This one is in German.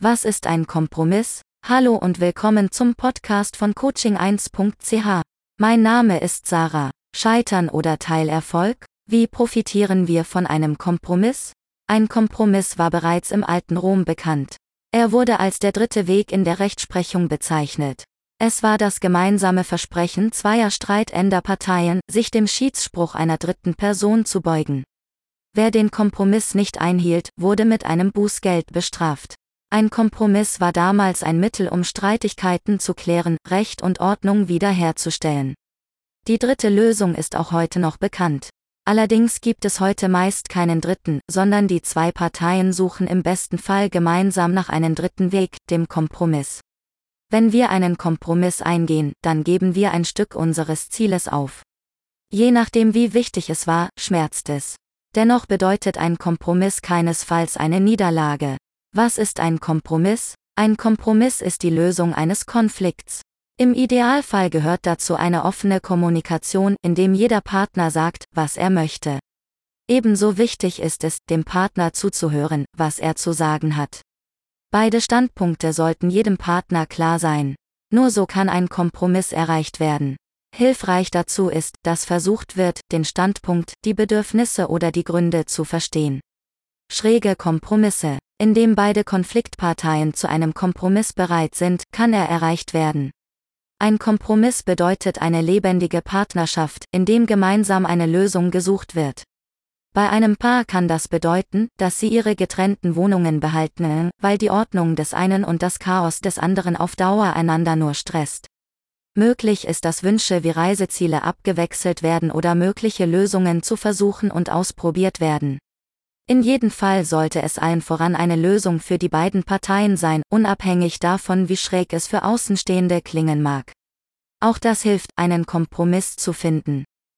Was ist ein Kompromiss? Hallo und willkommen zum Podcast von coaching1.ch. Mein Name ist Sarah. Scheitern oder Teilerfolg? Wie profitieren wir von einem Kompromiss? Ein Kompromiss war bereits im alten Rom bekannt. Er wurde als der dritte Weg in der Rechtsprechung bezeichnet. Es war das gemeinsame Versprechen zweier streitender Parteien, sich dem Schiedsspruch einer dritten Person zu beugen. Wer den Kompromiss nicht einhielt, wurde mit einem Bußgeld bestraft. Ein Kompromiss war damals ein Mittel, um Streitigkeiten zu klären, Recht und Ordnung wiederherzustellen. Die dritte Lösung ist auch heute noch bekannt. Allerdings gibt es heute meist keinen dritten, sondern die zwei Parteien suchen im besten Fall gemeinsam nach einem dritten Weg, dem Kompromiss. Wenn wir einen Kompromiss eingehen, dann geben wir ein Stück unseres Zieles auf. Je nachdem wie wichtig es war, schmerzt es. Dennoch bedeutet ein Kompromiss keinesfalls eine Niederlage. Was ist ein Kompromiss? Ein Kompromiss ist die Lösung eines Konflikts. Im Idealfall gehört dazu eine offene Kommunikation, in dem jeder Partner sagt, was er möchte. Ebenso wichtig ist es, dem Partner zuzuhören, was er zu sagen hat. Beide Standpunkte sollten jedem Partner klar sein. Nur so kann ein Kompromiss erreicht werden. Hilfreich dazu ist, dass versucht wird, den Standpunkt, die Bedürfnisse oder die Gründe zu verstehen. Schräge Kompromisse. Indem beide Konfliktparteien zu einem Kompromiss bereit sind, kann er erreicht werden. Ein Kompromiss bedeutet eine lebendige Partnerschaft, in dem gemeinsam eine Lösung gesucht wird. Bei einem Paar kann das bedeuten, dass sie ihre getrennten Wohnungen behalten, weil die Ordnung des einen und das Chaos des anderen auf Dauer einander nur stresst. Möglich ist, dass Wünsche wie Reiseziele abgewechselt werden oder mögliche Lösungen zu versuchen und ausprobiert werden. In jedem Fall sollte es allen voran eine Lösung für die beiden Parteien sein, unabhängig davon, wie schräg es für Außenstehende klingen mag. Auch das hilft, einen Kompromiss zu finden.